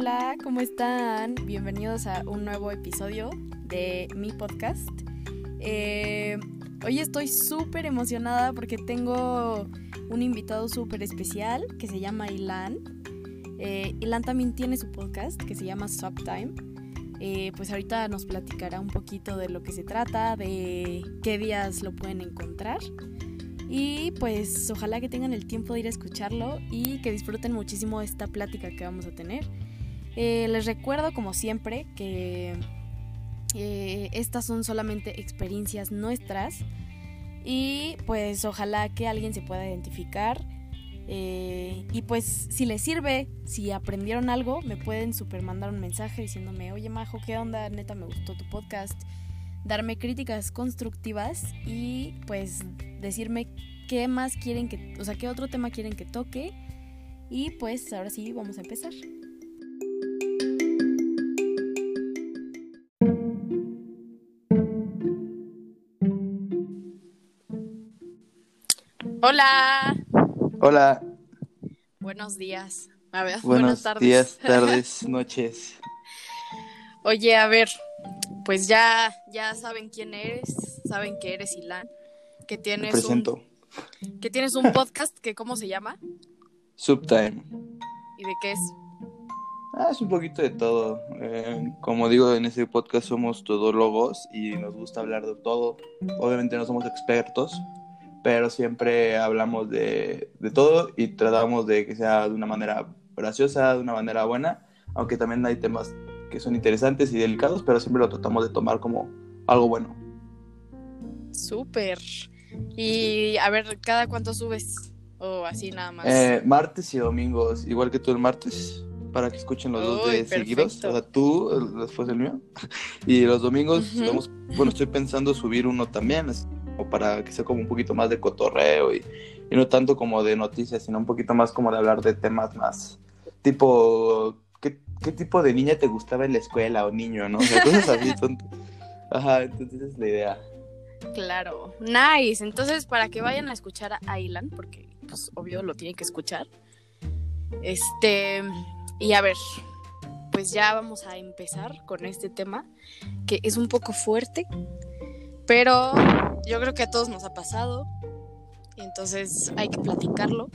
Hola, ¿cómo están? Bienvenidos a un nuevo episodio de mi podcast. Eh, hoy estoy súper emocionada porque tengo un invitado súper especial que se llama Ilan. Eh, Ilan también tiene su podcast que se llama Subtime. Eh, pues ahorita nos platicará un poquito de lo que se trata, de qué días lo pueden encontrar. Y pues ojalá que tengan el tiempo de ir a escucharlo y que disfruten muchísimo esta plática que vamos a tener. Eh, les recuerdo como siempre que eh, estas son solamente experiencias nuestras y pues ojalá que alguien se pueda identificar. Eh, y pues si les sirve, si aprendieron algo, me pueden super mandar un mensaje diciéndome, oye Majo, ¿qué onda? Neta, me gustó tu podcast darme críticas constructivas y pues decirme qué más quieren que, o sea, qué otro tema quieren que toque. Y pues ahora sí, vamos a empezar. Hola. Hola. Buenos días. A ver, buenas Buenos tardes. días, tardes, noches. Oye, a ver, pues ya, ya saben quién eres, saben que eres Ilan, que tienes un que tienes un podcast que cómo se llama? Subtime. ¿Y de qué es? Ah, es un poquito de todo. Eh, como digo, en ese podcast somos todólogos y nos gusta hablar de todo. Obviamente no somos expertos, pero siempre hablamos de, de todo y tratamos de que sea de una manera graciosa, de una manera buena, aunque también hay temas que son interesantes y delicados, pero siempre lo tratamos de tomar como algo bueno. Súper. Y a ver, ¿cada cuánto subes? O así nada más. Eh, martes y domingos, igual que tú el martes, para que escuchen los dos de seguidos. O sea, tú después del mío. Y los domingos, bueno, estoy pensando subir uno también, o para que sea como un poquito más de cotorreo y, y no tanto como de noticias, sino un poquito más como de hablar de temas más tipo qué tipo de niña te gustaba en la escuela o niño, ¿no? O sea, cosas así Ajá, entonces es la idea. Claro, nice. Entonces, para que vayan a escuchar a Ilan, porque pues obvio lo tienen que escuchar. Este, y a ver, pues ya vamos a empezar con este tema, que es un poco fuerte, pero yo creo que a todos nos ha pasado, y entonces hay que platicarlo.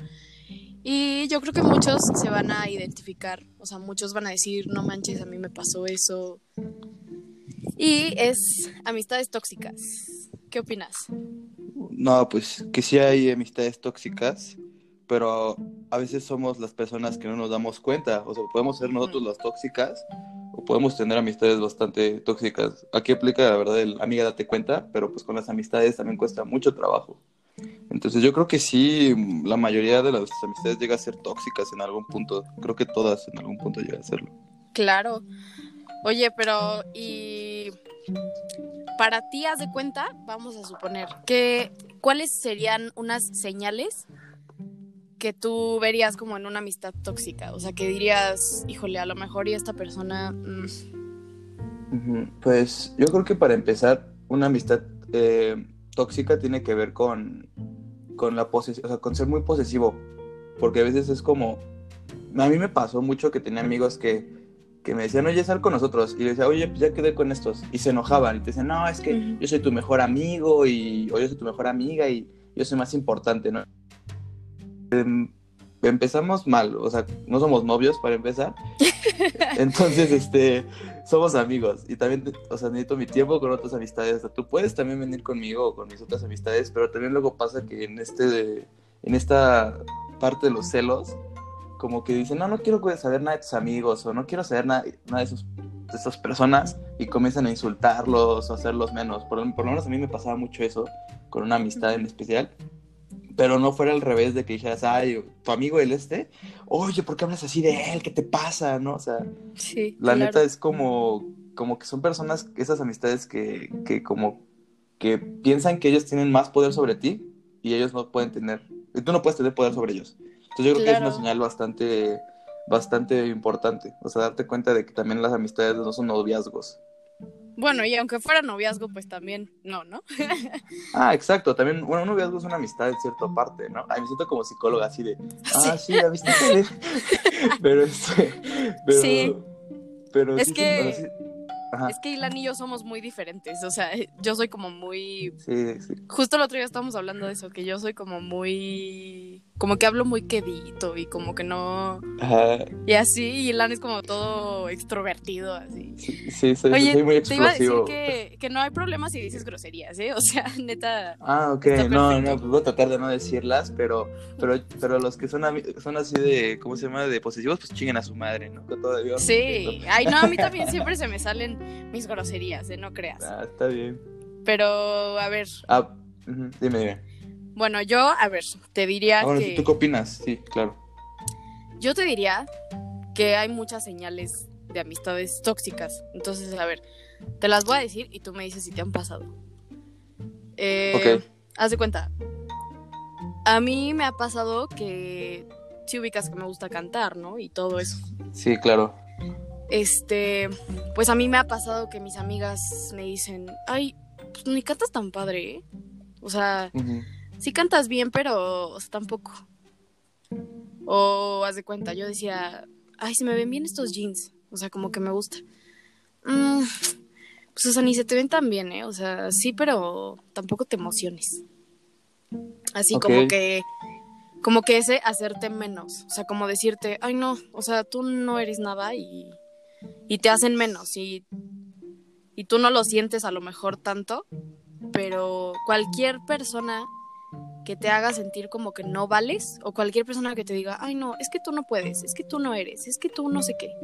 Y yo creo que muchos se van a identificar, o sea, muchos van a decir, no manches, a mí me pasó eso. Y es amistades tóxicas. ¿Qué opinas? No, pues que sí hay amistades tóxicas, pero a veces somos las personas que no nos damos cuenta. O sea, podemos ser nosotros las tóxicas podemos tener amistades bastante tóxicas. Aquí aplica la verdad el amiga date cuenta, pero pues con las amistades también cuesta mucho trabajo. Entonces yo creo que sí, la mayoría de las amistades llega a ser tóxicas en algún punto. Creo que todas en algún punto llegan a serlo. Claro. Oye, pero y para ti haz de cuenta, vamos a suponer que cuáles serían unas señales que tú verías como en una amistad tóxica, o sea, que dirías, híjole, a lo mejor y esta persona mm". Pues yo creo que para empezar, una amistad eh, tóxica tiene que ver con, con la posesión, o sea, con ser muy posesivo. Porque a veces es como. A mí me pasó mucho que tenía amigos que, que me decían, oye, sal con nosotros. Y le decía, oye, pues ya quedé con estos. Y se enojaban. Y te decían, no, es que yo soy tu mejor amigo. Y, o yo soy tu mejor amiga. Y yo soy más importante, ¿no? Em, empezamos mal. O sea, no somos novios para empezar. Entonces, este somos amigos y también, o sea, necesito mi tiempo con otras amistades. O sea, tú puedes también venir conmigo o con mis otras amistades, pero también luego pasa que en este, en esta parte de los celos, como que dicen, no, no quiero saber nada de tus amigos o no quiero saber nada, nada de, esos, de esas personas y comienzan a insultarlos o hacerlos menos. Por, por lo menos a mí me pasaba mucho eso con una amistad en especial pero no fuera al revés de que dijeras, ay, tu amigo el este, oye, ¿por qué hablas así de él? ¿Qué te pasa? ¿No? O sea, sí, la neta es como, como que son personas, esas amistades que, que como que piensan que ellos tienen más poder sobre ti y ellos no pueden tener, y tú no puedes tener poder sobre ellos. Entonces yo creo que es una señal bastante, bastante importante, o sea, darte cuenta de que también las amistades no son noviazgos. Bueno, y aunque fuera noviazgo, pues también no, ¿no? ah, exacto. También, bueno, un noviazgo es una amistad en cierta parte, ¿no? A mí me siento como psicóloga así de, ah, sí, amistad. pero este, pero, sí. Pero es sí, que... sí, Ajá. Es que Ilan y yo somos muy diferentes, o sea, yo soy como muy... Sí, sí. Justo el otro día estábamos hablando de eso, que yo soy como muy... Como que hablo muy quedito y como que no... Ajá. Y así, y Ilan es como todo extrovertido, así. Sí, sí, soy, Oye, soy muy te iba a decir explosivo. que, que no hay problema si dices groserías, ¿eh? O sea, neta... Ah, ok, no, no, pues voy a tratar de no decirlas, pero, pero, pero los que son, son así de, ¿cómo se llama? De posesivos, pues chinguen a su madre, ¿no? Dios. Sí, ay no, a mí también siempre se me salen mis groserías, ¿eh? No creas. Ah, está bien. Pero, a ver, Ah, dime, dime. Bueno, yo, a ver, te diría Ah, bueno, que... ¿tú qué opinas? Sí, claro. Yo te diría que hay muchas señales de amistades tóxicas. Entonces, a ver, te las voy a decir y tú me dices si te han pasado. Eh, Ok. Haz de cuenta. A mí me ha pasado que si ubicas que me gusta cantar, ¿no? Y todo eso. Sí, claro. Este, pues a mí me ha pasado que mis amigas me dicen, ay, pues ni cantas tan padre, ¿eh? O sea, Ujú. Sí cantas bien, pero o sea, tampoco. O haz de cuenta, yo decía, ay, se me ven bien estos jeans. O sea, como que me gusta. Mm, pues, o sea, ni se te ven tan bien, ¿eh? O sea, sí, pero tampoco te emociones. Así como que, como que ese hacerte menos. O sea, como decirte, ay, no, o sea, tú no eres nada y, y te hacen menos. Y, y tú no lo sientes a lo mejor tanto, pero cualquier persona que te haga sentir como que no vales o cualquier persona que te diga, ay no, es que tú no puedes, es que tú no eres, es que tú no sé qué.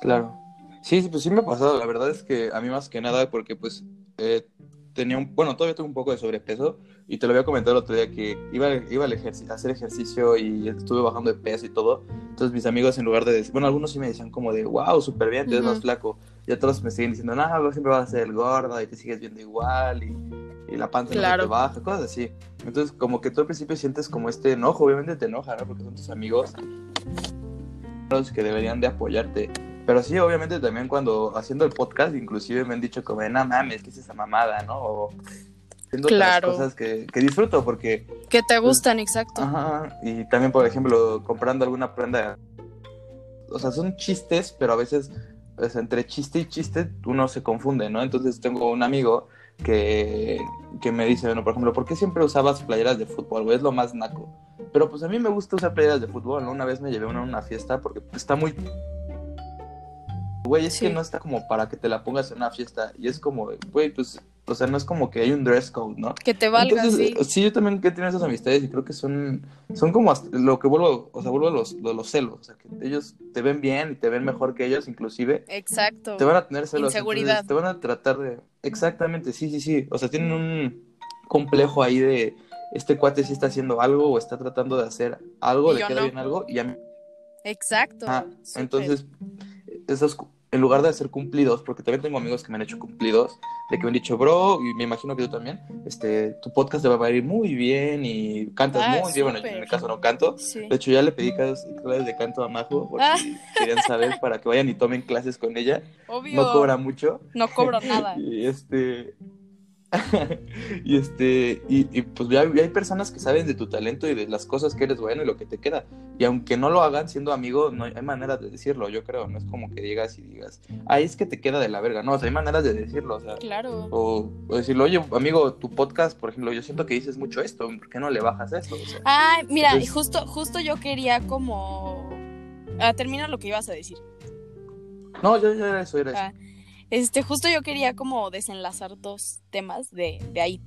Claro. Sí, sí, pues sí me ha pasado. La verdad es que a mí más que nada, porque pues eh, tenía un, bueno, todavía tengo un poco de sobrepeso y te lo había comentado el otro día que iba, iba al ejerci- a hacer ejercicio y estuve bajando de peso y todo. Entonces mis amigos en lugar de decir, bueno, algunos sí me decían como de, wow, súper bien, te ves Ujú. más flaco. Y otros me siguen diciendo, no, vos siempre vas a ser el gordo y te sigues viendo igual y, y la panza no Claro. te baja, cosas así. Entonces como que tú al principio sientes como este enojo, obviamente te enoja, ¿no? Porque son tus amigos los que deberían de apoyarte. Pero sí, obviamente también cuando haciendo el podcast, inclusive me han dicho como, no mames, ¿qué es esa mamada, no? O haciendo Claro. otras cosas que, que disfruto porque, Que te gustan, exacto. ajá, y también, por ejemplo, comprando alguna prenda, o sea, son chistes, pero a veces, sea, entre chiste y chiste, uno se confunde, ¿no? Entonces tengo un amigo que, que me dice, bueno, por ejemplo, ¿por qué siempre usabas playeras de fútbol, güey? Es lo más naco. Pero pues a mí me gusta usar playeras de fútbol, ¿no? Una vez me llevé una a una fiesta porque está muy... Güey, es Sí. que no está como para que te la pongas en una fiesta. Y es como, güey, pues, o sea, no es como que hay un dress code, ¿no? Que te valga, Entonces, sí. eh, sí, yo también que tengo esas amistades y creo que son, son como hasta- lo que vuelvo, o sea, vuelvo a los, lo- los celos. O sea, que ellos te ven bien y te ven mejor que ellos, inclusive. Exacto. Te van a tener celos. Inseguridad. Te van a tratar de... Exactamente, sí, sí, sí. O sea, tienen un complejo ahí de este cuate sí está haciendo algo o está tratando de hacer algo, Y le queda no. bien algo y. Exacto. Súper. entonces, esos, en lugar de hacer cumplidos, porque también tengo amigos que me han hecho cumplidos, de que me han dicho, bro, y me imagino que tú también, este, tu podcast te va a ir muy bien y cantas Ah, muy bien. Bueno, yo en mi caso no canto. Sí. De hecho, ya le pedí clases, de canto a Majo, por Ah. querían saber, para que vayan y tomen clases con ella. Obvio. No cobra mucho. No cobro nada. Y este. y este. Y, y, pues ya, ya hay personas que saben de tu talento y de las cosas que eres bueno y lo que te queda. Y aunque no lo hagan siendo amigo, no hay, maneras de decirlo, yo creo. No es como que llegas y digas, ay, es que te queda de la verga. No, o sea, hay maneras de decirlo, o sea. Claro. O, o decirlo, oye, amigo, tu podcast, por ejemplo, yo siento que dices mucho esto, ¿por qué no le bajas esto? O sea, Ay, mira, Entonces- justo, justo yo quería como... Ah, termina lo que ibas a decir. no, ya era eso, era eso. Este, justo yo quería como desenlazar dos temas de, de ahí.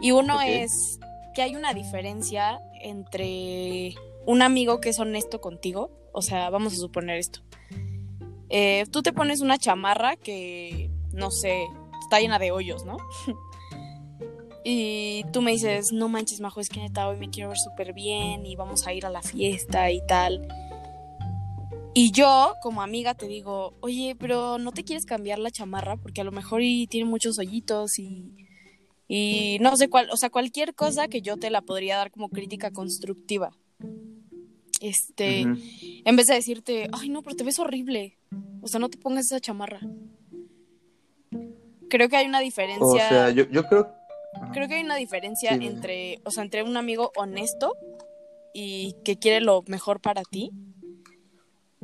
Y uno es que hay una diferencia entre un amigo que es honesto contigo, o sea, vamos a suponer esto. Eh, tú te pones una chamarra que, no sé, está llena de hoyos, ¿no? y tú me dices, no manches, Majo, es que neta hoy me quiero ver súper bien y vamos a ir a la fiesta y tal. Y yo, como amiga, te digo, oye, pero no te quieres cambiar la chamarra porque a lo mejor y tiene muchos hoyitos y, y no sé cuál, o sea, cualquier cosa que yo te la podría dar como crítica constructiva. Este, en vez de decirte, ay, no, pero te ves horrible. O sea, no te pongas esa chamarra. creo que hay una diferencia. O sea, yo, yo creo. Creo que hay una diferencia Sí, entre, o sea, entre un amigo honesto y que quiere lo mejor para ti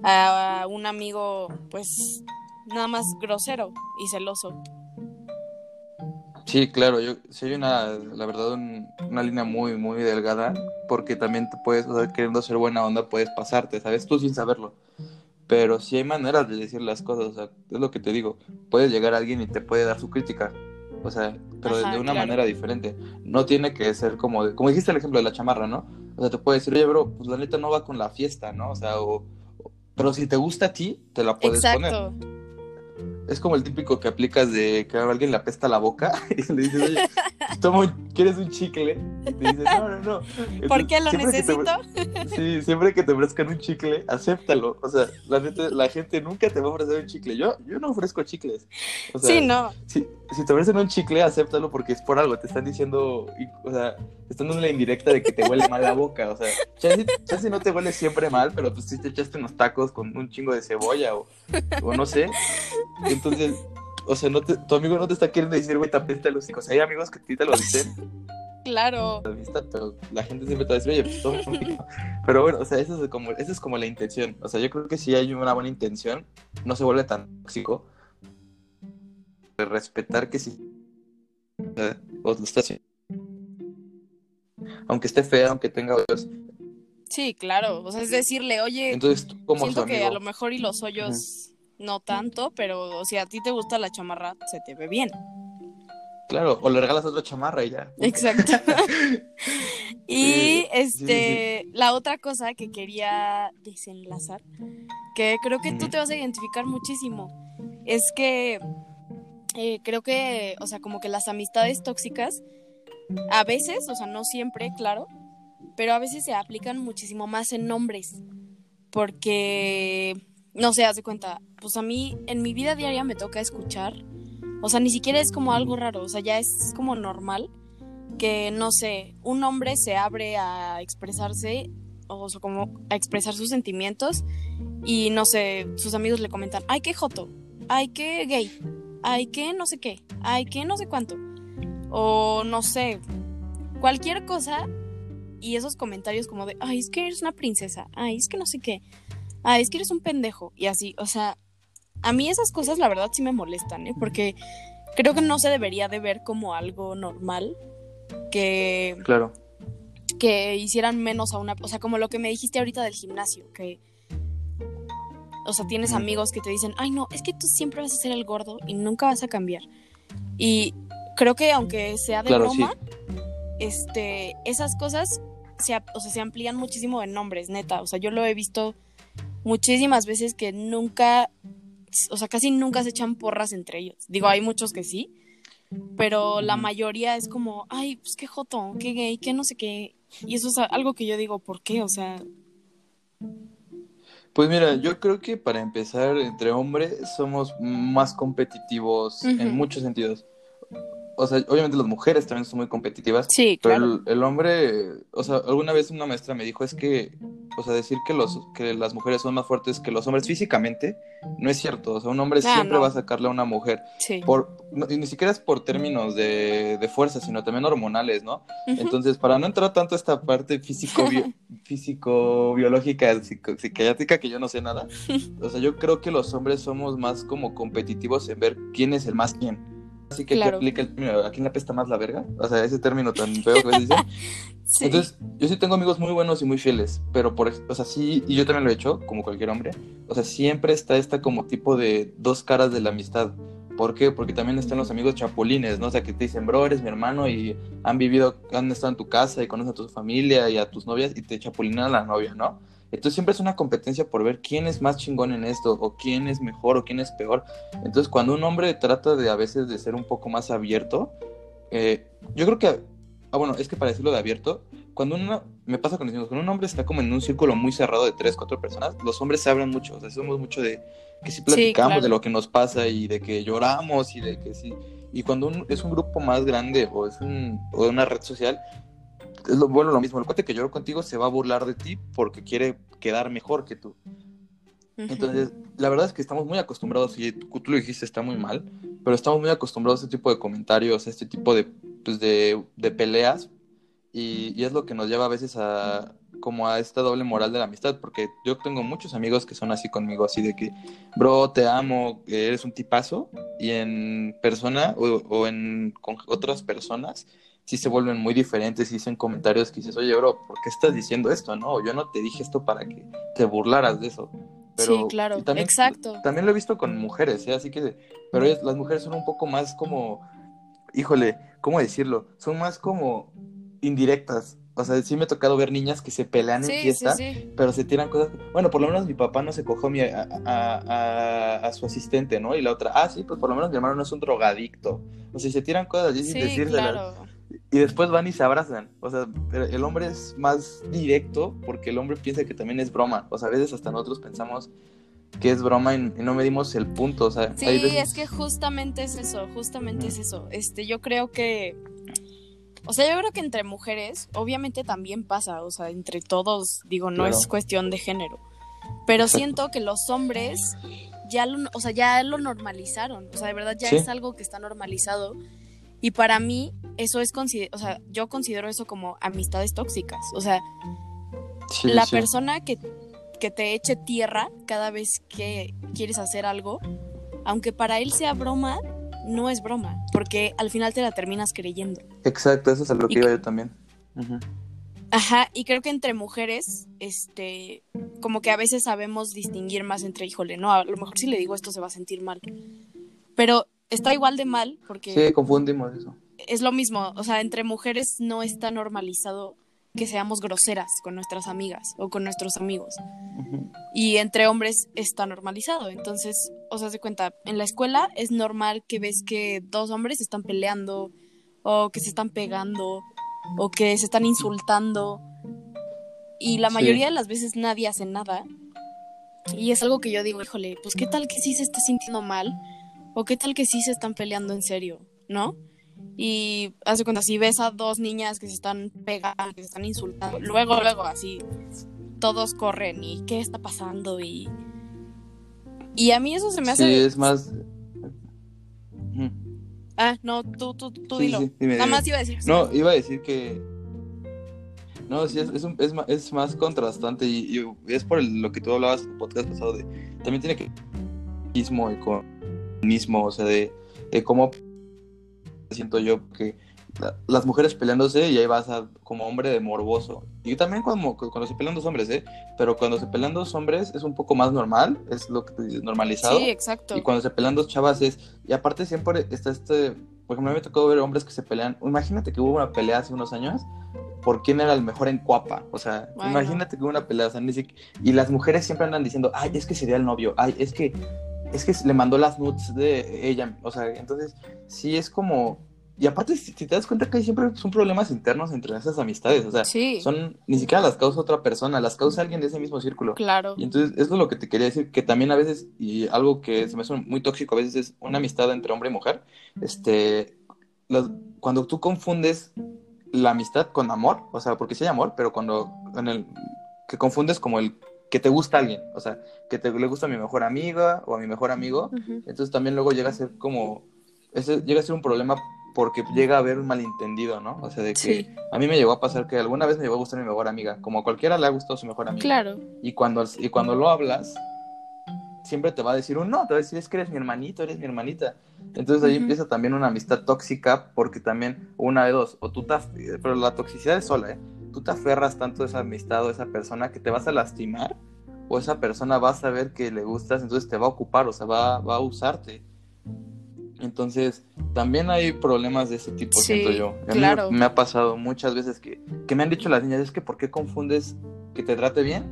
a un amigo, pues, nada más grosero y celoso. Sí, claro, yo hay una, la verdad, un- una línea muy, muy delgada, porque también te puedes, o sea, queriendo ser buena onda, puedes pasarte, ¿sabes? Tú sin saberlo. Pero sí hay maneras de decir las cosas, o sea, es lo que te digo. Puedes llegar a alguien y te puede dar su crítica, o sea, pero Ajá, de una claro. manera diferente. No tiene que ser como, de- como dijiste el ejemplo de la chamarra, ¿no? O sea, te puede decir, oye, bro, pues la neta no va con la fiesta, ¿no? O sea, o- pero si te gusta a ti, te la puedes poner. Exacto. Es como el típico que aplicas de que a alguien le apesta la boca y le dices, oye, toma un- ¿quieres un chicle? Y te dice, no, no, no. ¿Por Entonces, qué lo te- necesito? sí, siempre que te ofrezcan un chicle, acéptalo. O sea, la, la gente nunca te va a ofrecer un chicle. Yo, yo no ofrezco chicles. O sea, sí, no. si, si te ofrecen un chicle, acéptalo porque es por algo. Te están diciendo, o sea, te están dando la indirecta de que te huele mal la boca. O sea, chance, chance no te huele siempre mal, pero pues sí te echaste unos tacos con un chingo de cebolla o, o no sé. Entonces, o sea, no te- tu amigo no te está queriendo decir, güey, te apesta los hijos. Hay amigos que a ti te lo dicen, Claro. la vista, pero la gente siempre te decir, oye, pues poquito". Pero bueno, o sea, eso es como, esa es como la intención. O sea, yo creo que si hay una buena intención, no se vuelve tan tóxico. De respetar que si eh, o lo está haciendo. Aunque esté fea, aunque tenga hoyos. Sí, claro. O sea, es decirle, oye, Entonces tú como su siento que amigo. a lo mejor y los hoyos no tanto, pero si a ti te gusta la chamarra, se te ve bien. Claro, o le regalas otra chamarra y ya. Exacto. y Sí, este, la otra cosa que quería desenlazar, que creo que tú te vas a identificar muchísimo, es que eh, creo que, o sea, como que las amistades tóxicas, a veces, o sea, no siempre, claro, pero a veces se aplican muchísimo más en nombres, porque, no sé, haz de cuenta, pues a mí en mi vida diaria me toca escuchar, o sea, ni siquiera es como algo raro, o sea, ya es como normal que, no sé, un hombre se abre a expresarse, o sea, como a expresar sus sentimientos, y no sé, sus amigos le comentan, ay, qué joto, ay, qué gay, ay, qué no sé qué, ay, qué no sé cuánto, o no sé, cualquier cosa, y esos comentarios como de, ay, es que eres una princesa, ay, es que no sé qué, ay, es que eres un pendejo, y así, o sea, a mí esas cosas la verdad sí me molestan, ¿eh? Porque creo que no se debería de ver como algo normal que, Claro. que hicieran menos a una... O sea, como lo que me dijiste ahorita del gimnasio, que... O sea, tienes amigos que te dicen, ay no, es que tú siempre vas a ser el gordo y nunca vas a cambiar. Y creo que aunque sea de Claro, sí. broma, este, esas cosas se, o sea, se amplían muchísimo en nombres, neta. O sea, yo lo he visto muchísimas veces que nunca, o sea, casi nunca se echan porras entre ellos. Digo, hay muchos que sí, pero la mayoría es como, ay, pues qué joto, qué gay, qué no sé qué. Y eso es algo que yo digo, ¿por qué? O sea, Pues mira, yo creo que para empezar, entre hombres somos más competitivos en muchos sentidos. O sea, obviamente las mujeres también son muy competitivas, sí, pero claro. el, el hombre, o sea, alguna vez una maestra me dijo es que, o sea, decir que los que las mujeres son más fuertes que los hombres físicamente no es cierto. O sea, un hombre Ah, siempre no. va a sacarle a una mujer Sí. por no- y ni siquiera es por términos de, de fuerza, sino también hormonales, ¿no? Entonces, para no entrar tanto a esta parte físico físico biológica, psico- psiquiátrica que yo no sé nada, o sea, yo creo que los hombres somos más como competitivos en ver quién es el más quién. Así que Claro. aplica el término, ¿a quién le apesta más la verga? O sea, ese término tan feo que se dice. Sí. Entonces, yo sí tengo amigos muy buenos y muy fieles, pero por, o sea, sí, y yo también lo he hecho, como cualquier hombre, o sea, siempre está esta como tipo de dos caras de la amistad. ¿Por qué? Porque también están los amigos chapulines, ¿no? O sea, que te dicen, bro, eres mi hermano y han vivido, han estado en tu casa y conocen a tu familia y a tus novias y te chapulinan a la novia, ¿no? Entonces siempre es una competencia por ver quién es más chingón en esto, o quién es mejor, o quién es peor. Entonces cuando un hombre trata de a veces de ser un poco más abierto, eh, yo creo que, ah bueno, es que para decirlo de abierto, cuando uno, me pasa con amigos, cuando un hombre está como en un círculo muy cerrado de tres, cuatro personas, los hombres se abren mucho, o sea, somos mucho de que sí platicamos claro. de lo que nos pasa y de que lloramos y de que sí. Y cuando un- es un grupo más grande o es un, o una red social, es lo bueno lo mismo. El cuate que lloró contigo se va a burlar de ti porque quiere quedar mejor que tú. Entonces, la verdad es que estamos muy acostumbrados, y tú, tú lo dijiste, está muy mal, pero estamos muy acostumbrados a este tipo de comentarios, a este tipo de, pues de, de peleas, y, y, es lo que nos lleva a veces a como a esta doble moral de la amistad, porque yo tengo muchos amigos que son así conmigo, así de que, bro, te amo, eres un tipazo, y en persona o, o en con otras personas sí se vuelven muy diferentes y dicen comentarios que dices, oye, bro, ¿por qué estás diciendo esto? No, yo no te dije esto para que te burlaras de eso. Pero sí, claro, también, exacto. También lo he visto con mujeres, ¿eh? así que, pero las mujeres son un poco más como, híjole, ¿cómo decirlo? Son más como indirectas. O sea, sí me ha tocado ver niñas que se pelean sí, en fiesta, sí, sí. pero se tiran cosas. Bueno, por lo menos mi papá no se cogió mi, a, a, a, a, su asistente, ¿no? Y la otra, ah, sí, pues por lo menos mi hermano no es un drogadicto. O sea, se tiran cosas y decírselas. claro. Y después van y se abrazan. O sea, el hombre es más directo porque el hombre piensa que también es broma. O sea, a veces hasta nosotros pensamos que es broma y, no medimos el punto. O sea, Sí, veces... es que justamente es eso, justamente es eso. Este, yo creo que, o sea, yo creo que entre mujeres, obviamente también pasa, o sea, entre todos, digo, no Claro. es cuestión de género. Pero siento que los hombres ya lo, o sea, ya lo normalizaron, o sea, de verdad ya Sí. es algo que está normalizado. Y para mí, eso es, o sea, yo considero eso como amistades tóxicas. O sea, Sí, la sí. persona que, que te eche tierra cada vez que quieres hacer algo, aunque para él sea broma, no es broma, porque al final te la terminas creyendo. Exacto, eso es a lo que iba yo también. Ujú. Ajá, y creo que entre mujeres, este, como que a veces sabemos distinguir más entre, híjole, no, a lo mejor si le digo esto se va a sentir mal. Pero está igual de mal porque Sí, confundimos eso. es lo mismo, o sea, entre mujeres no está normalizado que seamos groseras con nuestras amigas o con nuestros amigos. Y entre hombres está normalizado. Entonces, o sea, se cuenta, en la escuela es normal que ves que dos hombres están peleando o que se están pegando o que se están insultando. Y la Sí. mayoría de las veces nadie hace nada. Y es algo que yo digo, híjole, pues qué tal que sí se está sintiendo mal o qué tal que sí se están peleando en serio, ¿no? Y hace cuenta, si ves a dos niñas que se están pegando, que se están insultando, luego, luego, así, todos corren y qué está pasando y... Y a mí eso se me hace... Sí, es más. Ah, no, tú, tú, tú Sí, dilo. sí, dime, Nada dime. más iba a decir. No, iba a decir que. No, sí, es, es, un- es, es más contrastante y, y es por el- lo que tú hablabas en el podcast pasado de. También tiene que. Y con. Mismo, o sea, de, de cómo. Siento yo que la- las mujeres peleándose y ahí vas a, como hombre de morboso. Y también cuando, cuando se pelean dos hombres, ¿eh? Pero cuando se pelean dos hombres es un poco más normal, es lo que tú dices, normalizado. Sí, exacto. Y cuando se pelean dos chavas es. Y aparte siempre está este. Por ejemplo, a mí me tocó ver hombres que se pelean. Imagínate que hubo una pelea hace unos años por quién era el mejor en cuapa. O sea, imagínate que hubo una pelea. o sea, ni siqu- y las mujeres siempre andan diciendo, ay, es que sería el novio. Ay, es que. Es que le mandó las nudes de ella. O sea, entonces, sí es como. Y aparte, si, si te das cuenta que hay siempre son problemas internos entre esas amistades. O sea, Sí, son. Ni siquiera las causa otra persona, las causa alguien de ese mismo círculo. claro. Y entonces, eso es lo que te quería decir, que también a veces, y algo que se me hace muy tóxico a veces es una amistad entre hombre y mujer, este, cuando tú confundes la amistad con amor, o sea, porque sí hay amor, pero cuando, en el, que confundes como el que te gusta alguien, o sea, que te le gusta a mi mejor amiga o a mi mejor amigo, entonces también luego llega a ser como, ese llega a ser un problema porque llega a haber un malentendido, ¿no? O sea, de que Sí, a mí me llegó a pasar que alguna vez me llegó a gustar mi mejor amiga, como a cualquiera le ha gustado su mejor amiga. claro. Y cuando, y cuando lo hablas, siempre te va a decir un no, te va a decir es que eres mi hermanito, eres mi hermanita. Entonces ahí empieza también una amistad tóxica porque también una de dos, o tú af- pero la toxicidad es sola, ¿eh? Tú te aferras tanto a esa amistad o a esa persona que te vas a lastimar o esa persona va a saber que le gustas, entonces te va a ocupar, o sea, va, va a usarte. Entonces, también hay problemas de ese tipo, Sí, siento yo. A claro. me, me ha pasado muchas veces que, que me han dicho las niñas, es que ¿por qué confundes que te trate bien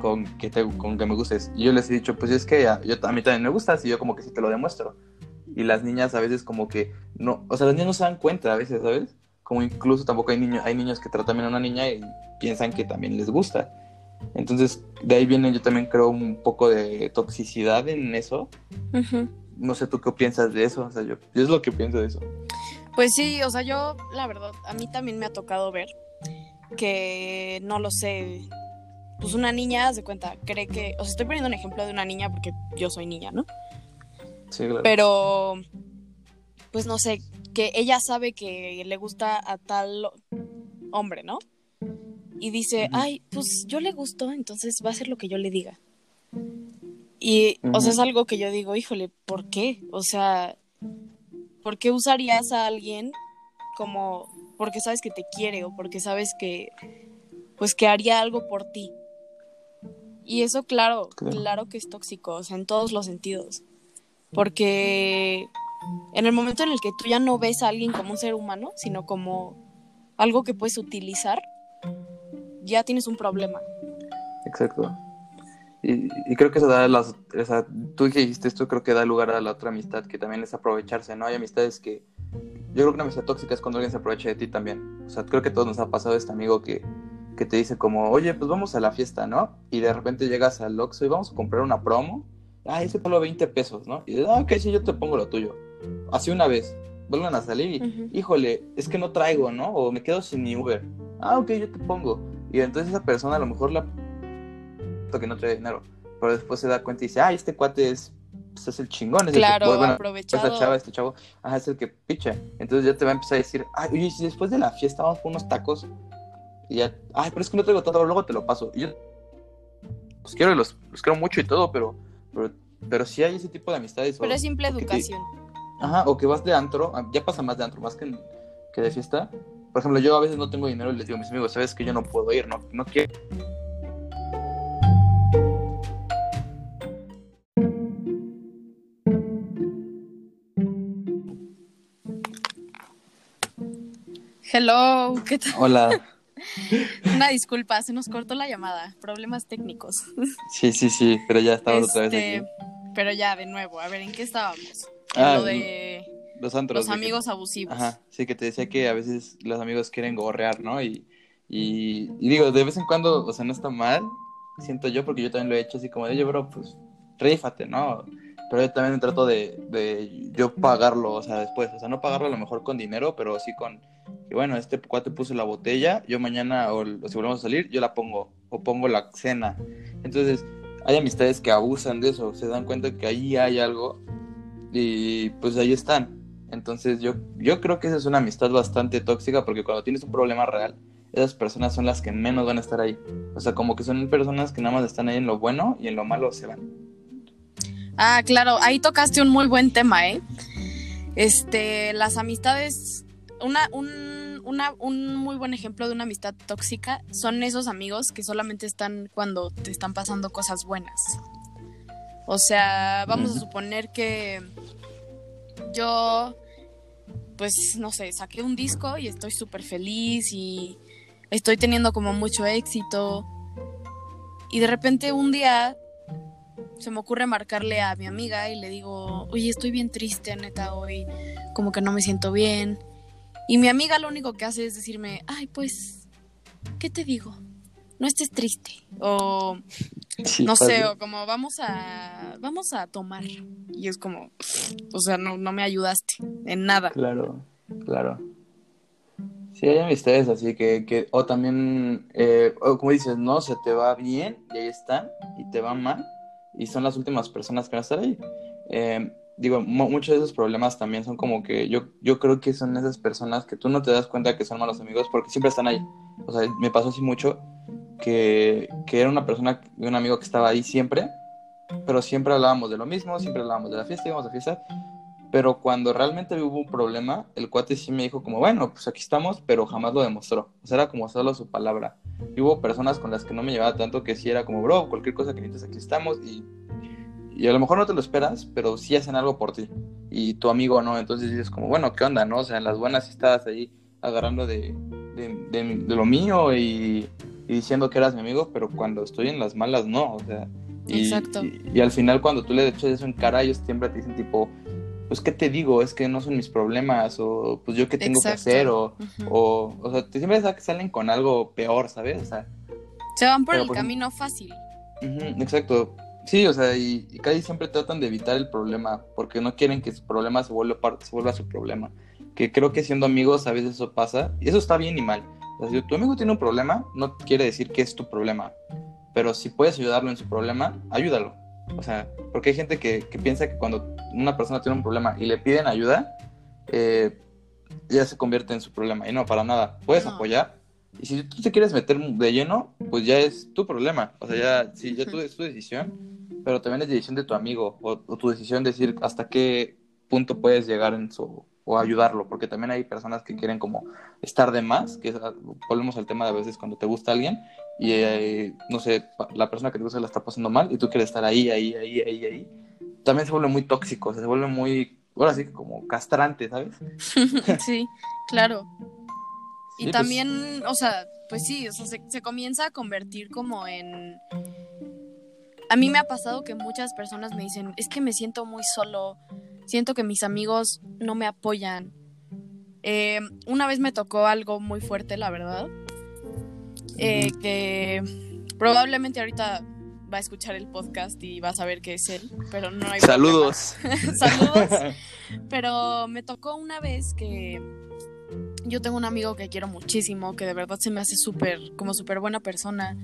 con que, te, con que me gustes? Y yo les he dicho, pues es que a, yo, a mí también me gustas y yo como que sí te lo demuestro. Y las niñas a veces como que no, o sea, las niñas no se dan cuenta a veces, ¿sabes? Como incluso tampoco hay niños, hay niños que tratan bien a una niña y piensan que también les gusta. Entonces, de ahí viene yo también creo un poco de toxicidad en eso. No sé tú qué piensas de eso, o sea, yo, yo es lo que pienso de eso. Pues sí, o sea, yo, la verdad, a mí también me ha tocado ver que, no lo sé, pues una niña, se cuenta, cree que, o sea, estoy poniendo un ejemplo de una niña porque yo soy niña, ¿no? Sí, claro. Pero pues no sé, que ella sabe que le gusta a tal hombre, ¿no? Y dice, ay, pues yo le gusto, entonces va a hacer lo que yo le diga. Y, o sea, es algo que yo digo, híjole, ¿por qué? O sea, ¿por qué usarías a alguien como porque sabes que te quiere o porque sabes que, pues, que haría algo por ti? Y eso, claro, claro, que es tóxico, o sea, en todos los sentidos. Porque en el momento en el que tú ya no ves a alguien como un ser humano, sino como algo que puedes utilizar, ya tienes un problema. Exacto. Y, creo que eso da las, o sea, tú dijiste esto, creo que da lugar a la otra amistad, que también es aprovecharse, ¿no? Hay amistades que, yo creo que una amistad tóxica es cuando alguien se aprovecha de ti también. O sea, creo que todos nos ha pasado este amigo que, que te dice como, oye, pues vamos a la fiesta, ¿no? Y de repente llegas al Oxxo y vamos a comprar una promo. Ah, ese solo 20 pesos, ¿no? Y dices, ah, ok, sí, yo te pongo lo tuyo. Así una vez, vuelvan a salir y, híjole, es que no traigo, ¿no? O me quedo sin mi Uber. Ah, ok, yo te pongo. Y entonces esa persona a lo mejor la que no trae dinero, pero después se da cuenta y dice, ah, este cuate es, pues, es el chingón, es claro, el que, bueno, aprovechado. esta chava, este chavo, ajá, es el que picha. Entonces ya te va a empezar a decir, ay, oye, si después de la fiesta vamos por unos tacos, y ya, ay, pero es que no traigo todo, luego te lo paso. Y yo los quiero los, los quiero mucho y todo, pero, pero, pero sí hay ese tipo de amistades. Pero es simple educación. Ajá, o que vas de antro, ah, ya pasa más de antro, más que, que de fiesta. Por ejemplo, yo a veces no tengo dinero y les digo a mis amigos, sabes que yo no puedo ir, no, no quiero Hello, ¿qué tal? Hola. Una disculpa, se nos cortó la llamada, problemas técnicos. Sí, sí, sí, pero ya estamos otra vez este, Pero ya, de nuevo, a ver, ¿en qué estábamos? Ah, lo de los, los amigos abusivos. Ajá, sí, que te decía que a veces los amigos quieren gorrear, ¿no? Y, y, digo, de vez en cuando, o sea, no está mal, siento yo, porque yo también lo he hecho así como de, oye, bro, pues, rífate, ¿no? Pero yo también trato de, de yo pagarlo, o sea, después, o sea, no pagarlo a lo mejor con dinero, pero sí con y bueno, este cuate puso la botella, yo mañana, o, si volvemos a salir, yo la pongo, o pongo la cena. Entonces, hay amistades que abusan de eso, se dan cuenta que ahí hay algo y pues ahí están. Entonces yo, yo creo que esa es una amistad bastante tóxica porque cuando tienes un problema real, esas personas son las que menos van a estar ahí. O sea, como que son personas que nada más están ahí en lo bueno y en lo malo se van. Ah, claro, ahí tocaste un muy buen tema, ¿eh? Este, las amistades una, un, un muy buen ejemplo de una amistad tóxica son esos amigos que solamente están cuando te están pasando cosas buenas. O sea, vamos a suponer que yo, pues, no sé, saqué un disco y estoy súper feliz y estoy teniendo como mucho éxito. Y de repente un día se me ocurre marcarle a mi amiga y le digo, oye, estoy bien triste, neta, hoy como que no me siento bien. Y mi amiga lo único que hace es decirme, ay, pues, ¿qué te digo? No estés triste. O, no sé, o como vamos a, vamos a tomar. Y es como, o sea, no, no me ayudaste en nada. Claro, claro. Sí, hay amistades así que, que o también, eh, o como dices, no, se te va bien y ahí están, y te va mal, y son las últimas personas que van a estar ahí. Eh, digo, muchos de esos problemas también son como que yo, yo creo que son esas personas que tú no te das cuenta que son malos amigos porque siempre están ahí. O sea, me pasó así mucho que, era una persona, un amigo que estaba ahí siempre, pero siempre hablábamos de lo mismo, siempre hablábamos de la fiesta, íbamos a fiesta. Pero cuando realmente hubo un problema, el cuate sí me dijo como, bueno, pues aquí estamos, pero jamás lo demostró. O sea, era como solo su palabra. Y hubo personas con las que no me llevaba tanto que sí era como, bro, cualquier cosa que necesites, aquí estamos. Y y a lo mejor no te lo esperas, pero sí hacen algo por ti. Y tu amigo no, entonces dices como, bueno, ¿qué onda, no? O sea, en las buenas estás ahí agarrando de, de, lo mío y, diciendo que eras mi amigo, pero cuando estoy en las malas, no, o sea. Y, Exacto. Y, al final cuando tú le echas eso en cara, ellos siempre te dicen tipo, pues, ¿qué te digo? Es que no son mis problemas, o pues yo qué tengo que hacer, o, o, o sea, siempre salen con algo peor, ¿sabes? O sea, se van por el camino fácil. exacto. Sí, o sea, y, casi siempre tratan de evitar el problema porque no quieren que su problema se vuelva, se vuelva su problema. Que creo que siendo amigos a veces eso pasa y eso está bien y mal. O sea, si tu amigo tiene un problema, no quiere decir que es tu problema. Pero si puedes ayudarlo en su problema, ayúdalo. O sea, porque hay gente que, que piensa que cuando una persona tiene un problema y le piden ayuda, eh, ya se convierte en su problema. Y no, para nada. Puedes No. apoyar. Y si tú te quieres meter de lleno, pues ya es tu problema. O sea, ya, sí, ya tú, es tu decisión, pero también es decisión de tu amigo o, o tu decisión decir hasta qué punto puedes llegar en su o ayudarlo, porque también hay personas que quieren como estar de más, que es- volvemos al tema de a veces cuando te gusta alguien y eh, no sé, la persona que te gusta la está pasando mal y tú quieres estar ahí, ahí, ahí, ahí, ahí. También se vuelve muy tóxico, o sea, se vuelve muy, ahora sí como castrante, ¿sabes? sí, claro. Y pues- también, o sea, pues sí, o sea, se, se comienza a convertir como en... A mí me ha pasado que muchas personas me dicen, es que me siento muy solo, siento que mis amigos no me apoyan. Eh, una vez me tocó algo muy fuerte, la verdad, eh, que probablemente ahorita va a escuchar el podcast y va a saber que es él, pero no hay Saludos. Saludos. Pero me tocó una vez que yo tengo un amigo que quiero muchísimo, que de verdad se me hace súper, como súper buena persona.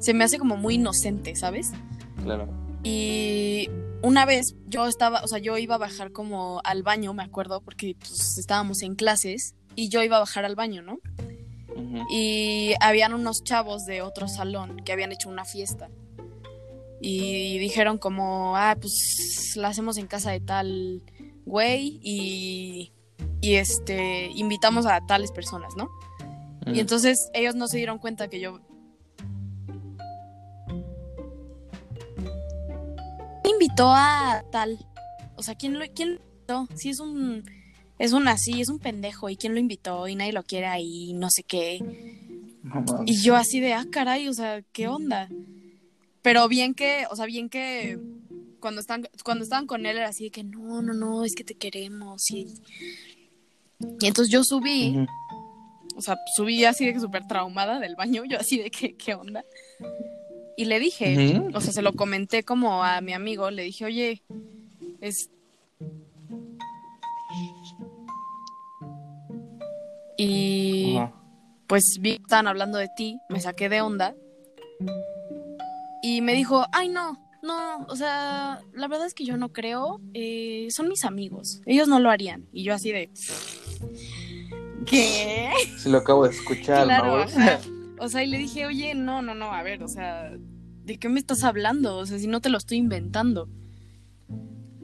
Se me hace como muy inocente, ¿sabes? Claro. Y una vez yo estaba, o sea, yo iba a bajar como al baño, me acuerdo, porque pues estábamos en clases y yo iba a bajar al baño, ¿no? Y habían unos chavos de otro salón que habían hecho una fiesta. Y dijeron como, ah, pues la hacemos en casa de tal güey y, y este, invitamos a tales personas, ¿no? Y entonces ellos no se dieron cuenta que yo... invitó a tal? O sea, ¿quién lo, quién lo invitó? Sí, es un... Es un así, es un pendejo. ¿Y quién lo invitó? Y nadie lo quiere ahí, no sé qué. No. Y yo así de, ah, caray, o sea, ¿qué onda? Pero bien que, o sea, bien que cuando están, cuando estaban con él era así de que no, no, no, es que te queremos. Y, y entonces yo subí, o sea, subí así de que súper traumada del baño, yo así de que, ¿qué onda? Y le dije, o sea, se lo comenté como a mi amigo, le dije, oye, es... Y pues vi que estaban hablando de ti, me saqué de onda. Y me dijo, ay no, no, o sea, la verdad es que yo no creo, eh, son mis amigos, ellos no lo harían. Y yo así de... ¿Qué? Sí lo acabo de escuchar, Claro, ¿no? O sea, y le dije, oye, no, no, no, a ver, o sea, ¿de qué me estás hablando? O sea, si no te lo estoy inventando.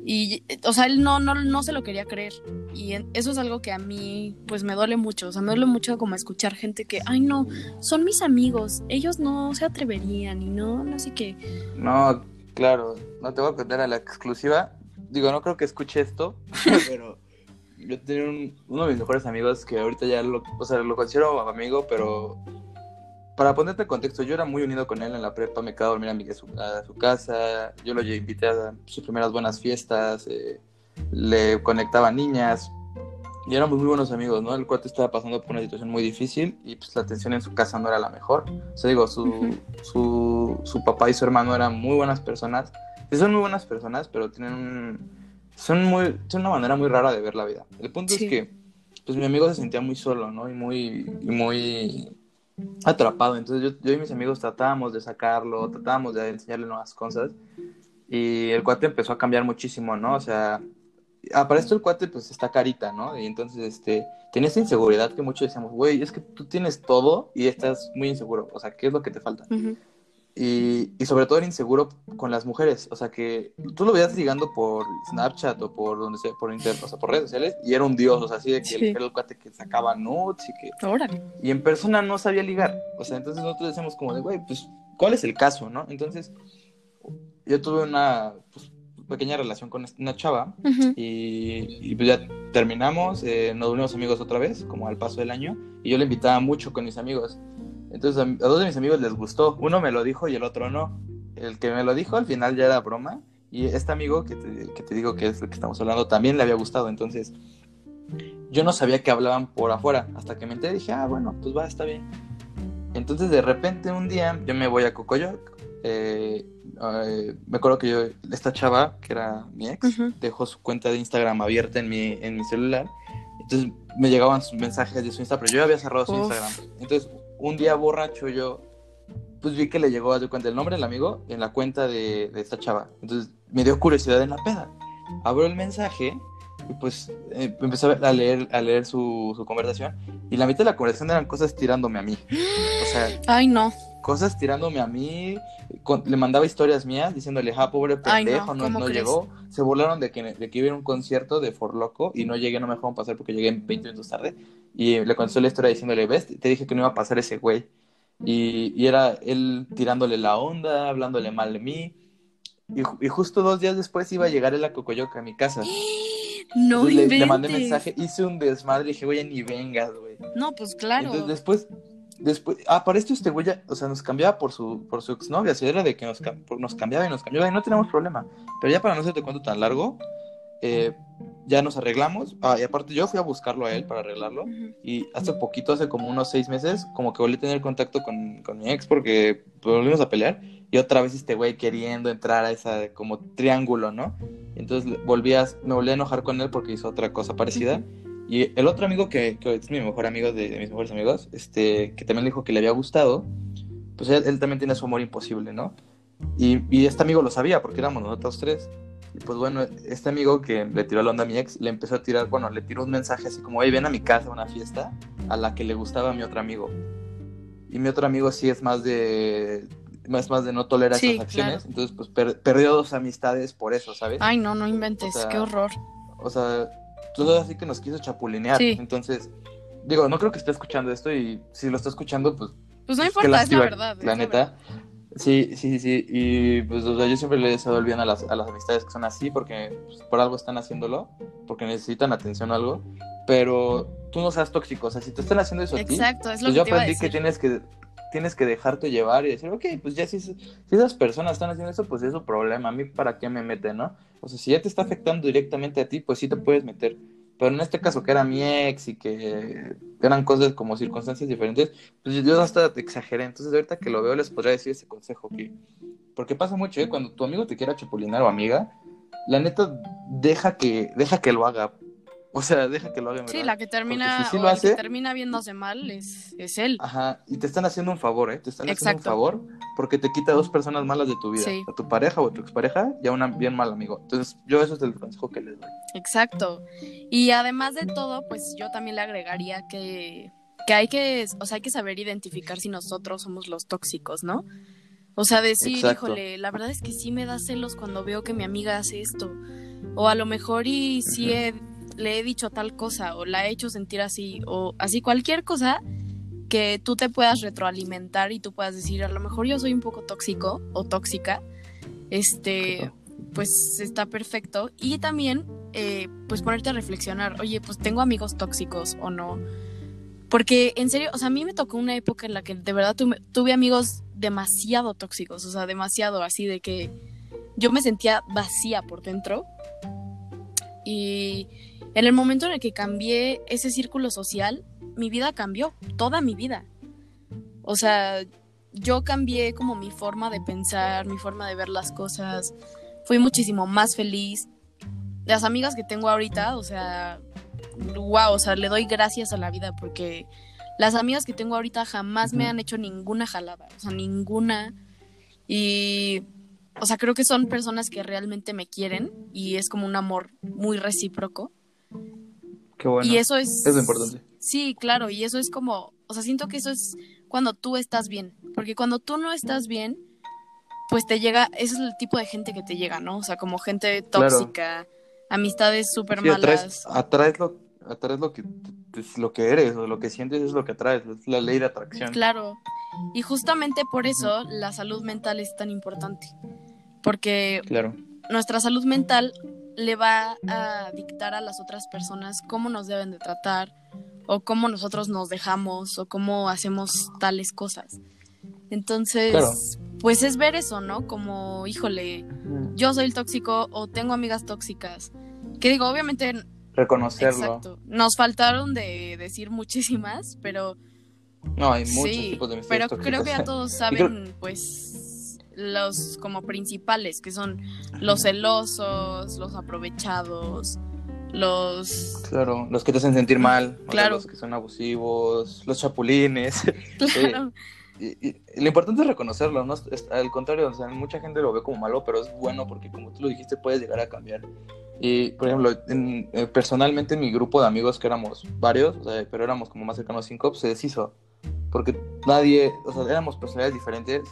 Y, o sea, él no, no, no se lo quería creer. Y eso es algo que a mí, pues, me duele mucho. O sea, me duele mucho como escuchar gente que, ay, no, son mis amigos, ellos no se atreverían y no, no sé qué. No, claro, no te voy a contar a la exclusiva. Digo, no creo que escuche esto, pero yo tenía un- uno de mis mejores amigos que ahorita ya lo, o sea, lo considero amigo, pero para ponerte en contexto, yo era muy unido con él en la prepa, me quedaba a dormir a, mi- a su, a su casa, yo lo invité a sus primeras buenas fiestas, eh, le conectaba niñas, y éramos muy buenos amigos, ¿no? El cuate estaba pasando por una situación muy difícil y pues la atención en su casa no era la mejor. O sea, digo, su, su, su papá y su hermano eran muy buenas personas. Sí, son muy buenas personas, pero tienen un, son muy, tienen una manera muy rara de ver la vida. El punto Sí. es que, pues mi amigo se sentía muy solo, ¿no? Y muy, y muy atrapado. Entonces yo, yo y mis amigos tratábamos de sacarlo, tratábamos de enseñarle nuevas cosas. Y el cuate empezó a cambiar muchísimo, ¿no? O sea, ah, para esto el cuate pues está carita, ¿no? Y entonces este, tenía esa inseguridad que muchos decíamos, güey, es que tú tienes todo y estás muy inseguro. O sea, ¿qué es lo que te falta? Y, y sobre todo era inseguro con las mujeres. O sea, que tú lo veías ligando por Snapchat o por donde sea, por internet, o sea, por redes sociales, y era un dios, o sea, así de que Sí. era el cuate que sacaba nudes y que Órale. y en persona no sabía ligar. O sea, entonces nosotros decíamos como de, güey, pues, ¿cuál es el caso, no? Entonces, yo tuve una pues, pequeña relación con una chava y, y pues ya terminamos, eh, nos unimos amigos otra vez, como al paso del año, y yo le invitaba mucho con mis amigos. Entonces, a, a dos de mis amigos les gustó. Uno me lo dijo y el otro no. El que me lo dijo al final ya era broma. Y este amigo que te, que te digo que es el que estamos hablando también le había gustado. Entonces, yo no sabía que hablaban por afuera. Hasta que me enteré dije, ah, bueno, pues va, está bien. Entonces, de repente, un día, yo me voy a Cocoyoc. eh, eh, me acuerdo que yo, esta chava, que era mi ex, dejó su cuenta de Instagram abierta en mi, en mi celular. Entonces me llegaban sus mensajes de su Insta, pero yo ya había cerrado su. Instagram. Entonces, un día borracho yo, pues vi que le llegó a cuenta el nombre del amigo en la cuenta de, de esta chava. Entonces me dio curiosidad en la peda. Abro el mensaje Y pues eh, empezó a leer, a leer su, su conversación. Y la mitad de la conversación eran cosas tirándome a mí. O sea, Ay, no. Cosas tirándome a mí. con- le mandaba historias mías diciéndole, ah, pobre Ay, no, pendejo, no, ¿cómo no llegó. Se burlaron de que, de que iba a un concierto de For Loco y no llegué, no me dejaron pasar porque llegué 20 minutos tarde. Y le contó la historia diciéndole, ves, te dije que no iba a pasar ese güey. Y, y era él tirándole la onda, hablándole mal de mí. Y, y justo dos días después iba a llegar él a Cocoyoca, a mi casa. No le, inventes. le mandé mensaje, hice un desmadre y dije, güey, ni vengas, güey. No, pues claro. Entonces después, después, ah, para esto este güey ya, o sea, nos cambiaba por su, por su exnovia, así era de que nos, nos cambiaba y nos cambiaba y no teníamos problema. Pero ya para no hacerte cuento tan largo, eh, ya nos arreglamos. Ah, y aparte yo fui a buscarlo a él para arreglarlo. Y hace poquito, hace como unos seis meses, como que volví a tener contacto con, con mi ex porque volvimos a pelear. Y otra vez este güey queriendo entrar a esa como triángulo, ¿no? Entonces volví a, me volví a enojar con él porque hizo otra cosa parecida. Y el otro amigo que, que es mi mejor amigo de, de mis mejores amigos, este, que también le dijo que le había gustado, pues él, él también tiene su amor imposible, ¿no? Y, y este amigo lo sabía porque éramos nosotros tres. Y pues bueno, este amigo que le tiró la onda a mi ex, le empezó a tirar, bueno, le tiró un mensaje así como, hey, ven a mi casa a una fiesta a la que le gustaba a mi otro amigo. Y mi otro amigo sí es más de, más, más de no tolerar Sí, esas acciones. claro. Entonces, pues per- perdió dos amistades por eso, ¿sabes? Ay, no, no inventes. O sea, Qué horror. O sea, todo así que nos quiso chapulinear. Sí. Entonces, digo, no creo que esté escuchando esto y si lo está escuchando, pues Pues no qué importa, es la verdad. La neta. Sí, sí, sí, sí. Y pues o sea, yo siempre le deseo el bien a las, a las amistades que son así porque pues, por algo están haciéndolo, porque necesitan atención o algo. Pero tú no seas tóxico. O sea, si te están haciendo eso a ti, Exacto, es lo pues que yo te iba a aprendí que tienes que tienes que dejarte llevar y decir, ok, pues ya si, si esas personas están haciendo eso, pues es su problema. A mí, ¿para qué me meten, no? O sea, si ya te está afectando directamente a ti, pues sí te puedes meter. Pero en este caso, que era mi ex y que eran cosas como circunstancias diferentes, pues yo hasta te exageré. Entonces, ahorita que lo veo, les podría decir ese consejo que. Porque pasa mucho, ¿eh? Cuando tu amigo te quiera chapulinar o amiga, la neta, deja que, deja que lo haga. O sea, deja que lo haga. en Sí, la que termina, si sí lo que termina viéndose mal es, es él. Ajá, y te están haciendo un favor, ¿eh? Te están haciendo un favor porque te quita dos personas malas de tu vida. Sí. A tu pareja o a tu expareja y a un bien mal amigo. Entonces, yo eso es el consejo que les doy. Exacto. Y además de todo, pues yo también le agregaría que, que hay que, o sea, hay que saber identificar si nosotros somos los tóxicos, ¿no? O sea, decir, Exacto. híjole, la verdad es que sí me da celos cuando veo que mi amiga hace esto. O a lo mejor y sí he- le he dicho tal cosa, o la he hecho sentir así, o así cualquier cosa que tú te puedas retroalimentar y tú puedas decir, a lo mejor yo soy un poco tóxico o tóxica. Este, pues está perfecto. Y también, eh, pues ponerte a reflexionar, oye, pues tengo amigos tóxicos o no. Porque en serio, o sea, a mí me tocó una época en la que de verdad tuve, tuve amigos demasiado tóxicos, o sea, demasiado así de que yo me sentía vacía por dentro. Y en el momento en el que cambié ese círculo social, mi vida cambió, toda mi vida. O sea, yo cambié como mi forma de pensar, mi forma de ver las cosas. Fui muchísimo más feliz. Las amigas que tengo ahorita, o sea, wow, o sea, le doy gracias a la vida porque las amigas que tengo ahorita jamás me han hecho ninguna jalada, o sea, ninguna. Y, o sea, creo que son personas que realmente me quieren y es como un amor muy recíproco. Qué bueno. y eso es... Es lo importante. Sí, claro, y eso es como, o sea, siento que eso es cuando tú estás bien, porque cuando tú no estás bien, pues te llega, ese es el tipo de gente que te llega, ¿no? O sea, como gente Claro. tóxica, amistades súper Sí, malas. atraes, atraes, lo, atraes lo, que, es lo que eres o lo que sientes es lo que atraes. Es la ley de atracción. Claro. Y justamente por eso la salud mental es tan importante, porque Claro. nuestra salud mental le va a dictar a las otras personas cómo nos deben de tratar o cómo nosotros nos dejamos o cómo hacemos tales cosas. Entonces, Claro. pues es ver eso, ¿no? Como, híjole, yo soy el tóxico o tengo amigas tóxicas. Que digo, obviamente, Reconocerlo. exacto, nos faltaron de decir muchísimas, pero No, hay muchos sí, tipos de pero tóxicas. creo que ya todos creo- saben, pues, los como principales, que son los celosos, los aprovechados, los... Claro, los que te hacen sentir mal, Claro. los que son abusivos, los chapulines. Claro. y, y lo importante es reconocerlo, ¿no? Es- al contrario, o sea, mucha gente lo ve como malo, pero es bueno porque como tú lo dijiste, puedes llegar a cambiar. Y, por ejemplo, en- eh, personalmente en mi grupo de amigos, que éramos varios, o sea, pero éramos como más cercanos a cinco, pues se deshizo. Porque nadie, o sea, éramos personalidades diferentes,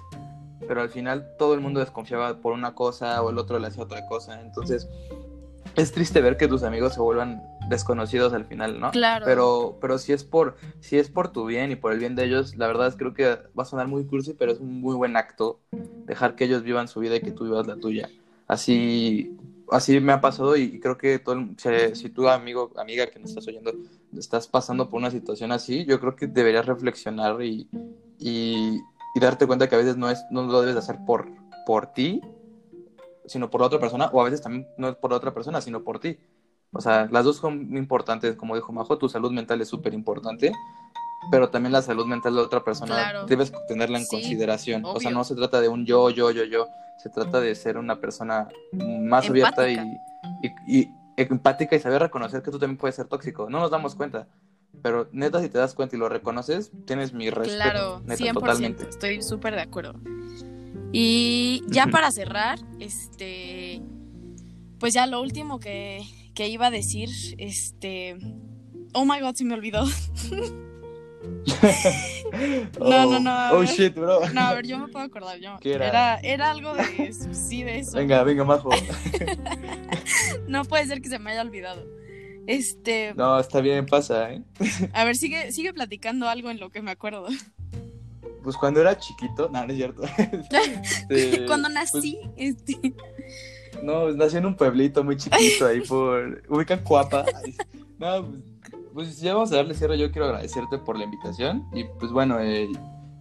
pero al final todo el mundo desconfiaba por una cosa o el otro le hacía otra cosa. Entonces, es triste ver que tus amigos se vuelvan desconocidos al final, ¿no? Claro. Pero, pero si es por, si es por tu bien y por el bien de ellos, la verdad es creo que va a sonar muy cursi, pero es un muy buen acto dejar que ellos vivan su vida y que tú vivas la tuya. Así, así me ha pasado y creo que todo el- si, si tú amigo, amiga que nos estás oyendo, estás pasando por una situación así, yo creo que deberías reflexionar y, y, y darte cuenta que a veces no es, no lo debes de hacer por, por ti, sino por la otra persona, o a veces también no es por la otra persona, sino por ti. O sea, las dos son muy importantes, como dijo Majo, tu salud mental es súper importante, pero también la salud mental de la otra persona Claro. debes tenerla en Sí, consideración. O sea, no se trata de un yo, yo, yo, yo, se trata de ser una persona más abierta y, y, y empática y saber reconocer que tú también puedes ser tóxico. No nos damos cuenta, pero neta, si te das cuenta y lo reconoces, tienes mi respeto. Claro, neta, 100%, totalmente. estoy súper de acuerdo. Y ya para cerrar, este, pues ya lo último que, que iba a decir, este, oh my god, se me olvidó. No, no, no, a Oh, ver. shit, bro. No, a ver, yo me puedo acordar, yo. ¿Qué era? era? Era algo de, sí, de eso. Venga, venga, Majo. No puede ser que se me haya olvidado. Este, No, está bien, pasa, ¿eh? a ver, sigue, sigue platicando algo en lo que me acuerdo. Pues cuando era chiquito, no, no es cierto. Este, Cuando pues, nací, este, no, pues, nací en un pueblito muy chiquito ahí por. Ubican Cuapa. No, pues, pues ya vamos a darle cierre. Yo quiero agradecerte por la invitación. Y pues bueno, eh,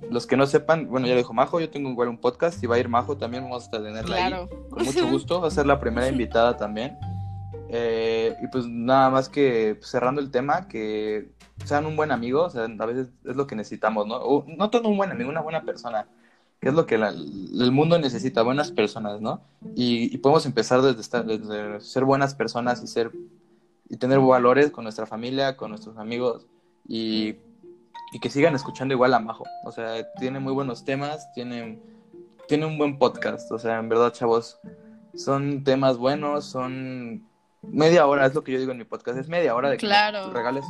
los que no sepan, bueno, ya lo dijo Majo, yo tengo igual un podcast y va a ir Majo también. Vamos a tenerla ahí. claro. Con mucho gusto. Va a ser la primera invitada también. Eh, y pues nada más que pues, cerrando el tema, que sean un buen amigo, o sea, a veces es lo que necesitamos, ¿no? O, no todo un buen amigo, una buena persona, que es lo que la- el mundo necesita, buenas personas, ¿no? Y, y podemos empezar desde, estar- desde ser buenas personas y ser y tener valores con nuestra familia, con nuestros amigos y, y que sigan escuchando igual a Majo. O sea, tiene muy buenos temas, tiene, tiene un buen podcast, o sea, en verdad, chavos, son temas buenos, son media hora, es lo que yo digo en mi podcast, es media hora de que Claro. me regales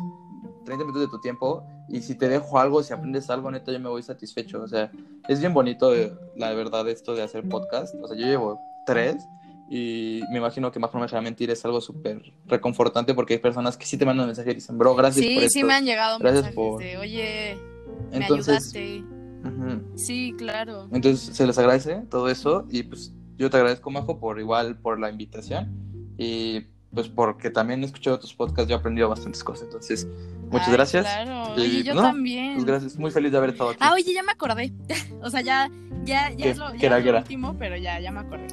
30 minutos de tu tiempo y si te dejo algo, si aprendes algo, neta, yo me voy satisfecho. O sea, es bien bonito, eh, la verdad, esto de hacer podcast. O sea, yo llevo tres y me imagino que más no me dejará mentir, es algo súper reconfortante porque hay personas que sí te mandan mensaje y dicen, bro, gracias por Sí, esto. sí me han llegado Gracias mensajes por- de, oye, me Entonces, ayudaste. Sí, claro. Entonces se les agradece todo eso y pues yo te agradezco, Majo, por igual por la invitación y pues porque también he escuchado tus podcasts, yo he aprendido bastantes cosas. Entonces, muchas Ay, gracias. Claro. Y, Oye, yo no, también. Pues gracias, muy feliz de haber estado aquí. Ah, oye, ya me acordé. o sea, ya, ya, ya ¿Qué? es lo, ya ¿Qué era, es lo último, pero ya, ya me acordé.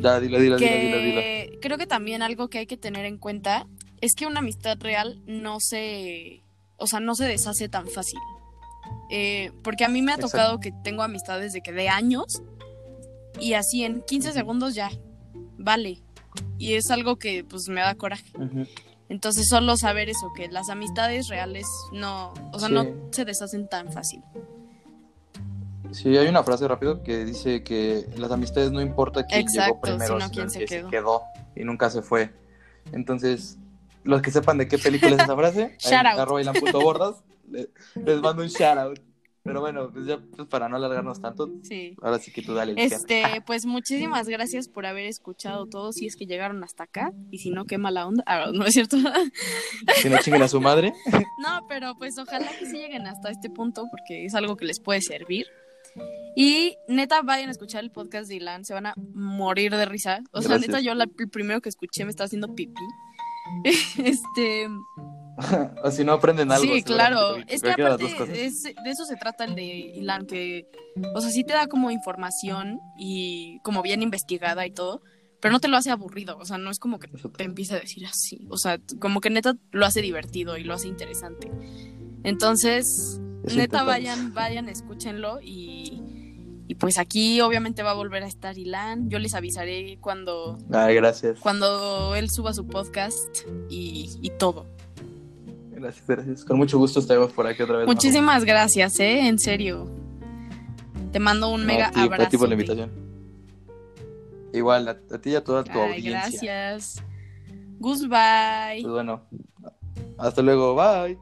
Ya, dilo, dilo, dilo, dilo, dilo. que creo que también algo que hay que tener en cuenta es que una amistad real no se, o sea, no se deshace tan fácil. Eh, porque a mí me ha Exacto. tocado que tengo amistades de que de años y así en 15 segundos ya, vale. Y es algo que pues me da coraje. Entonces solo saber eso, que las amistades reales no, o sea, Sí. no se deshacen tan fácil. Sí, hay una frase rápido que dice que las amistades no importa quién llegó primero, sino quién se que quedó. se quedó y nunca se fue. Entonces, los que sepan de qué película es esa frase, ahí, out. arroba ilan.bordas, le- les mando un shout out. Pero bueno, pues ya pues para no alargarnos tanto, Sí. ahora sí que tú dale. Este, pues muchísimas gracias por haber escuchado todo, si es que llegaron hasta acá, y si no, qué mala onda. Ah, no es cierto. Si no chinguen a su madre. no, pero pues ojalá que sí lleguen hasta este punto, porque es algo que les puede servir. Y neta, vayan a escuchar el podcast de Ilan, se van a morir de risa. O sea, Gracias. neta, yo la- el primero que escuché me estaba haciendo pipí. este, o si no aprenden algo. sí, claro. Es que aparte, es- de eso se trata el de Ilan, que, o sea, sí te da como información y como bien investigada y todo, pero no te lo hace aburrido, o sea, no es como que te empieza a decir así, o sea, como que neta lo hace divertido y lo hace interesante. Entonces, Es neta, importante. vayan, vayan, escúchenlo y, y pues aquí obviamente va a volver a estar Ilan, yo les avisaré cuando, Ay, gracias. cuando él suba su podcast y, y todo gracias, gracias. Con mucho gusto estaremos por aquí otra vez. Muchísimas gracias, ¿eh? En serio. Te mando un mega a ti, abrazo. A ti por la invitación. Igual, a, ti y a toda tu Ay, audiencia. Gracias. Goodbye. Pues bueno, hasta luego. Bye.